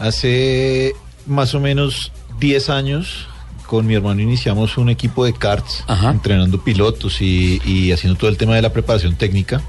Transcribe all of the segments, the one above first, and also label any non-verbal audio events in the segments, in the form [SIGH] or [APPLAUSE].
Hace más o menos 10 años con mi hermano iniciamos un equipo de karts, Ajá. entrenando pilotos y, y haciendo todo el tema de la preparación técnica.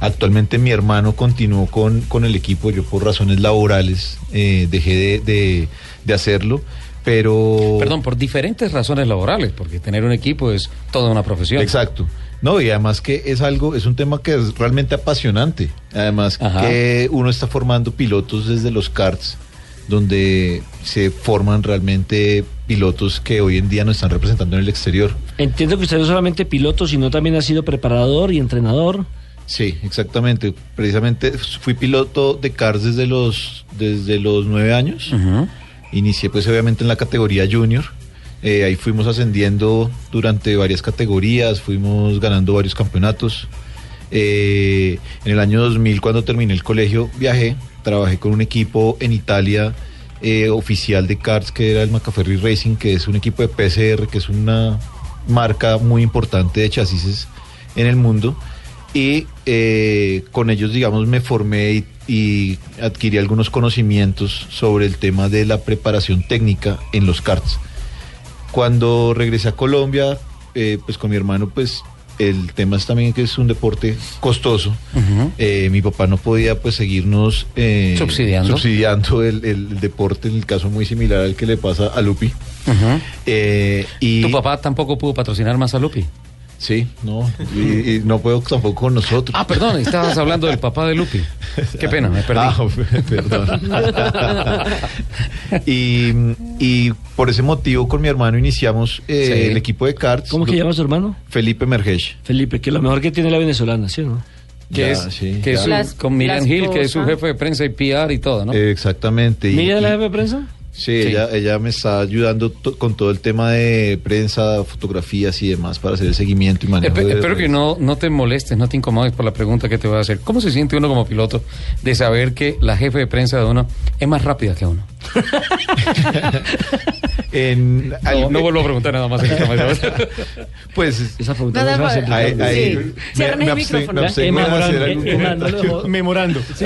Actualmente mi hermano continuó con, con el equipo, yo por razones laborales eh, dejé de, de- de hacerlo, pero... Perdón, por diferentes razones laborales, porque tener un equipo es toda una profesión. Exacto. No, y además que es algo, es un tema que es realmente apasionante. Además Ajá. que uno está formando pilotos desde los karts, donde se forman realmente pilotos que hoy en día nos están representando en el exterior. Entiendo que usted no es solamente piloto, sino también ha sido preparador y entrenador. Sí, exactamente. Precisamente fui piloto de karts desde los, desde los nueve años. Inicié pues obviamente en la categoría junior. Eh, ahí fuimos ascendiendo durante varias categorías, fuimos ganando varios campeonatos. Eh, en el año 2000 cuando terminé el colegio viajé, trabajé con un equipo en Italia eh, oficial de karts que era el Macaferri Racing, que es un equipo de PCR, que es una marca muy importante de chasis en el mundo. Y eh, con ellos, digamos, me formé y, adquirí algunos conocimientos sobre el tema de la preparación técnica en los karts. Cuando regresé a Colombia, eh, pues con mi hermano, pues el tema es también que es un deporte costoso. Eh, mi papá no podía pues seguirnos eh, Subsidiando. subsidiando el, el deporte, en el caso muy similar al que le pasa a Lupi. Eh, y Tu papá tampoco pudo patrocinar más a Lupi. Sí, no, y, y no puedo tampoco con nosotros. Ah, perdón, estabas hablando del papá de Lupi. Qué pena, me perdí. Ah, [LAUGHS] perdón. y, y por ese motivo con mi hermano iniciamos eh, Sí. el equipo de karts. ¿Cómo que llama su hermano? Felipe Mergesh. Felipe, que lo mejor que tiene la venezolana, ¿sí o no? que Ya, es, sí, que es su- Las- con Miriam la Hill, que es su jefe de prensa y PR y todo, ¿no? Eh, exactamente. y- ¿Mira y- la jefe de prensa? Sí. Ella, ella me está ayudando to- con todo el tema de prensa, fotografías y demás para hacer el seguimiento y manejo. Espe- de espero que no, no te molestes, no te incomodes por la pregunta que te voy a hacer. ¿Cómo se siente uno como piloto de saber que la jefe de prensa de uno es más rápida que uno? [LAUGHS] En, No, al- no vuelvo a preguntar nada más. en esta mesa. [LAUGHS] Pues Esa pregunta Nada más. fácil. ahí, ahí Sí. me- me el abstengo- micrófono. algún Memorando. Sí,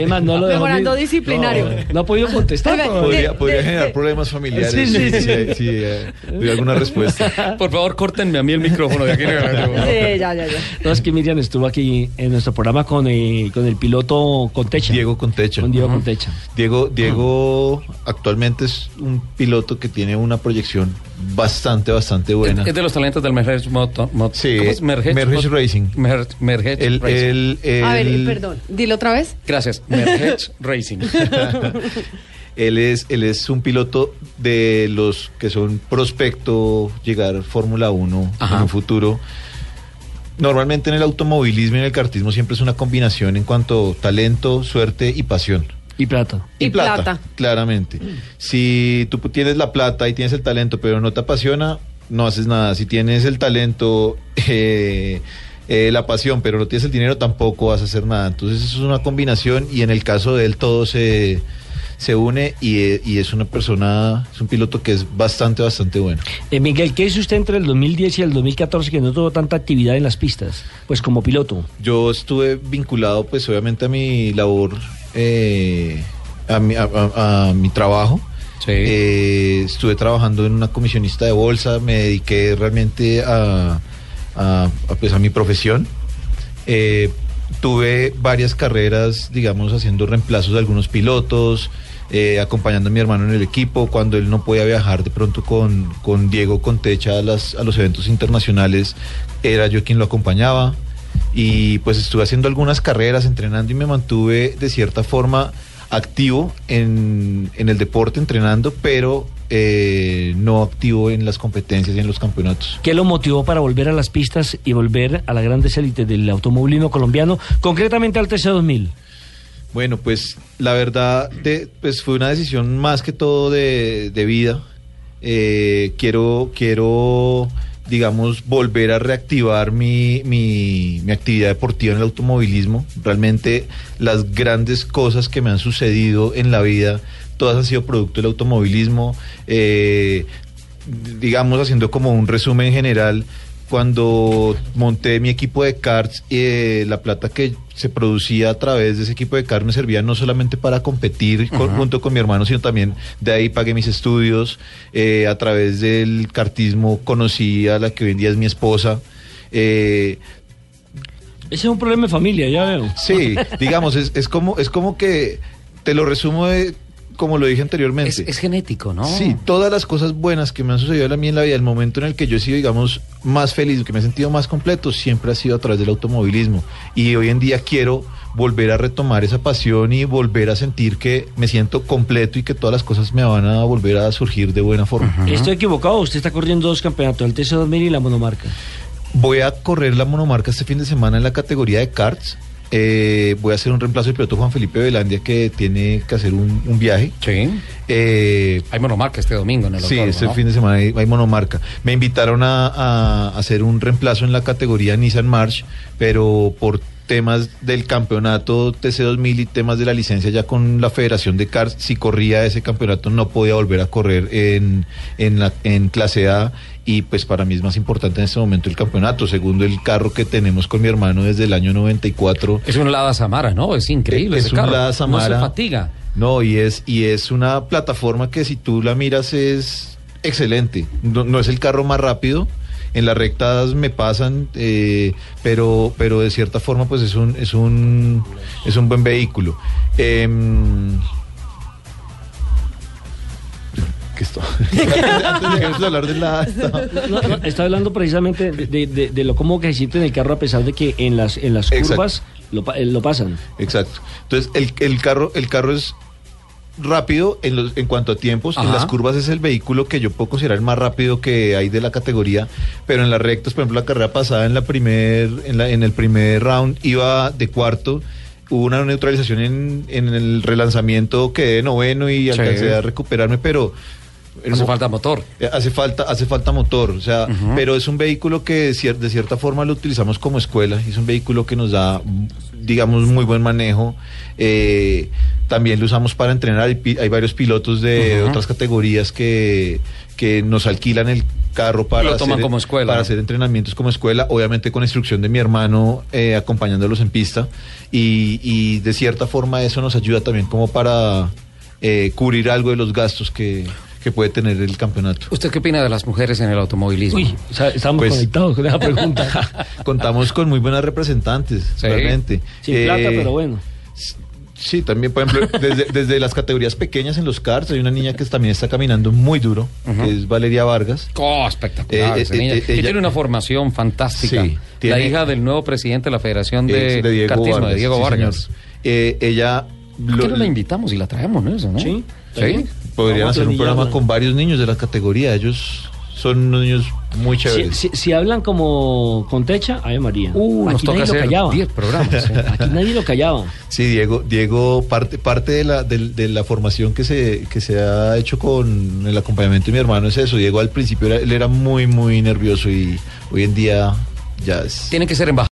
Emma, no lo dejó Memorando disciplinario. No, no ha podido contestar. Oiga. Podría, de- podría de- generar de- problemas familiares Sí, sí, si, sí. si- si, eh, doy alguna respuesta. [LAUGHS] Por favor, córtenme a mí el micrófono de aquí. Sí, ya, ya, ya. No, es que Miriam estuvo aquí en nuestro programa con, eh, con el piloto Contecha. Diego Contecha. Con Diego Contecha. Diego, Diego actualmente es un piloto que tiene una proyección bastante, bastante buena. Es de los talentos del Mergech Moto. Mo- Sí, Mot- Racing. Mer- Mergech El- Racing. el- A ver, el- perdón. Dilo otra vez. Gracias. Mergech [LAUGHS] Racing. [LAUGHS] Él es, él es un piloto de los que son prospecto llegar Fórmula 1 Ajá. en un futuro. Normalmente en el automovilismo y en el kartismo siempre es una combinación en cuanto a talento, suerte y pasión. Y plata. Y plata. Claramente. Si tú tienes la plata y tienes el talento, pero no te apasiona, no haces nada. Si tienes el talento, [LAUGHS] eh, eh, la pasión, pero no tienes el dinero, tampoco vas a hacer nada. Entonces eso es una combinación y en el caso de él todo se, se une y, y es una persona, es un piloto que es bastante, bastante bueno. Eh, Miguel, ¿qué hizo usted entre el 2010 y el 2014 que no tuvo tanta actividad en las pistas? Pues como piloto. Yo estuve vinculado, pues obviamente a mi labor, eh, a, mi, a- a- a mi trabajo. Sí. Eh, estuve trabajando en una comisionista de bolsa, me dediqué realmente a, pues, a mi profesión. Eh, tuve varias carreras, digamos, haciendo reemplazos de algunos pilotos, eh, acompañando a mi hermano en el equipo. Cuando él no podía viajar de pronto con, con Diego Contecha a, las, a los eventos internacionales, era yo quien lo acompañaba. Y pues estuve haciendo algunas carreras, entrenando y me mantuve de cierta forma activo en, en el deporte, entrenando, pero eh, no activo en las competencias y en los campeonatos. ¿Qué lo motivó para volver a las pistas y volver a las grandes élites del automovilismo colombiano, concretamente al TC2000? Bueno, pues la verdad, de, pues fue una decisión más que todo de, de vida. Eh, quiero, quiero, digamos, volver a reactivar mi, mi, actividad deportiva en el automovilismo. Realmente las grandes cosas que me han sucedido en la vida, todas han sido producto del automovilismo. Eh, digamos, haciendo como un resumen general, cuando monté mi equipo de karts, eh, la plata que se producía a través de ese equipo de karts me servía no solamente para competir con- junto con mi hermano, sino también de ahí pagué mis estudios. eh, a través del kartismo conocí a la que hoy en día es mi esposa. Eh, Ese es un problema de familia, ya veo. sí, digamos, es, es como, es como que, te lo resumo de, como lo dije anteriormente. Es, es genético, ¿no? Sí, todas las cosas buenas que me han sucedido a mí en la vida, el momento en el que yo he sido, digamos, más feliz, que me he sentido más completo, siempre ha sido a través del automovilismo. Y hoy en día quiero volver a retomar esa pasión y volver a sentir que me siento completo y que todas las cosas me van a volver a surgir de buena forma. Estoy equivocado, usted está corriendo dos campeonatos, el TC2000 y la monomarca. Voy a correr la monomarca este fin de semana en la categoría de karts. Eh, voy a hacer un reemplazo del piloto Juan Felipe Velandia que tiene que hacer un, un viaje. Sí. Eh, Hay monomarca este domingo en el Sí, este ¿no? fin de semana hay, hay monomarca. Me invitaron a, a hacer un reemplazo en la categoría Nissan March, pero por temas del campeonato TC2000 y temas de la licencia ya con la Federación de Cars, si corría ese campeonato no podía volver a correr en, en, la, en clase A y pues para mí es más importante en este momento el campeonato, segundo el carro que tenemos con mi hermano desde el año 94. Es un Lada Samara, ¿no? Es increíble Es ese un carro. Lada No Samara. se fatiga. No, y es, y es una plataforma que si tú la miras es excelente. No, no es el carro más rápido. En las rectas me pasan, eh, pero, pero de cierta forma, pues es un, es un, es un buen vehículo. ¿qué esto? [LAUGHS] Antes de hablar de la. No, no, está hablando precisamente de, de- de lo cómodo que se siente en el carro a pesar de que en las, en las curvas lo, eh, lo pasan. Exacto. Entonces, el, el carro, el carro es rápido en, los, en cuanto a tiempos. En Ajá. las curvas es el vehículo que yo puedo considerar el más rápido que hay de la categoría. Pero en las rectas, por ejemplo, la carrera pasada en la primer, en, la, en el primer round iba de cuarto. Hubo una neutralización en, en el relanzamiento, quedé noveno y Sí. alcancé a recuperarme, pero Hace falta motor. eh, Hace falta, hace falta motor, o sea, pero es un vehículo que de cier- de cierta forma lo utilizamos como escuela, es un vehículo que nos da, digamos, muy buen manejo. eh, también lo usamos para entrenar, hay, pi- hay varios pilotos de otras categorías que, que nos alquilan el carro para, Lo toman hacer, como escuela. para hacer entrenamientos como escuela, obviamente con instrucción de mi hermano eh, acompañándolos en pista y, y de cierta forma eso nos ayuda también como para eh, cubrir algo de los gastos que, que puede tener el campeonato. ¿Usted qué opina de las mujeres en el automovilismo? Uy, o sea, estamos Pues- conectados con esa [LAUGHS] pregunta. Contamos con muy buenas representantes, Sí. realmente. Sin Eh, plata, pero bueno. Sí, también, por ejemplo, [LAUGHS] desde, desde las categorías pequeñas en los karts, hay una niña que también está caminando muy duro, que es Valeria Vargas. Oh, espectacular. Eh, esa eh, niña. eh, que ella- tiene una formación fantástica. Sí, tiene- La hija del nuevo presidente de la Federación de, de Diego Vargas. de Diego sí, Vargas. Eh, ella... ¿Por qué lo- no la invitamos y la traemos, no? Eso, ¿no? Sí. Sí. podrían hacer un programa con varios niños de la categoría. Ellos son unos niños muy chéveres. si- si hablan como con Techa, Ave María. Uh, nos Aquí toca nadie lo callaba. 10 programas. ¿eh? [LAUGHS] Aquí nadie lo callaba. Sí, Diego, Diego, parte, parte de la, de, la formación que se, que se ha hecho con el acompañamiento de mi hermano es eso. Diego al principio era- él era muy, muy nervioso y hoy en día ya es... Tiene que ser embajador.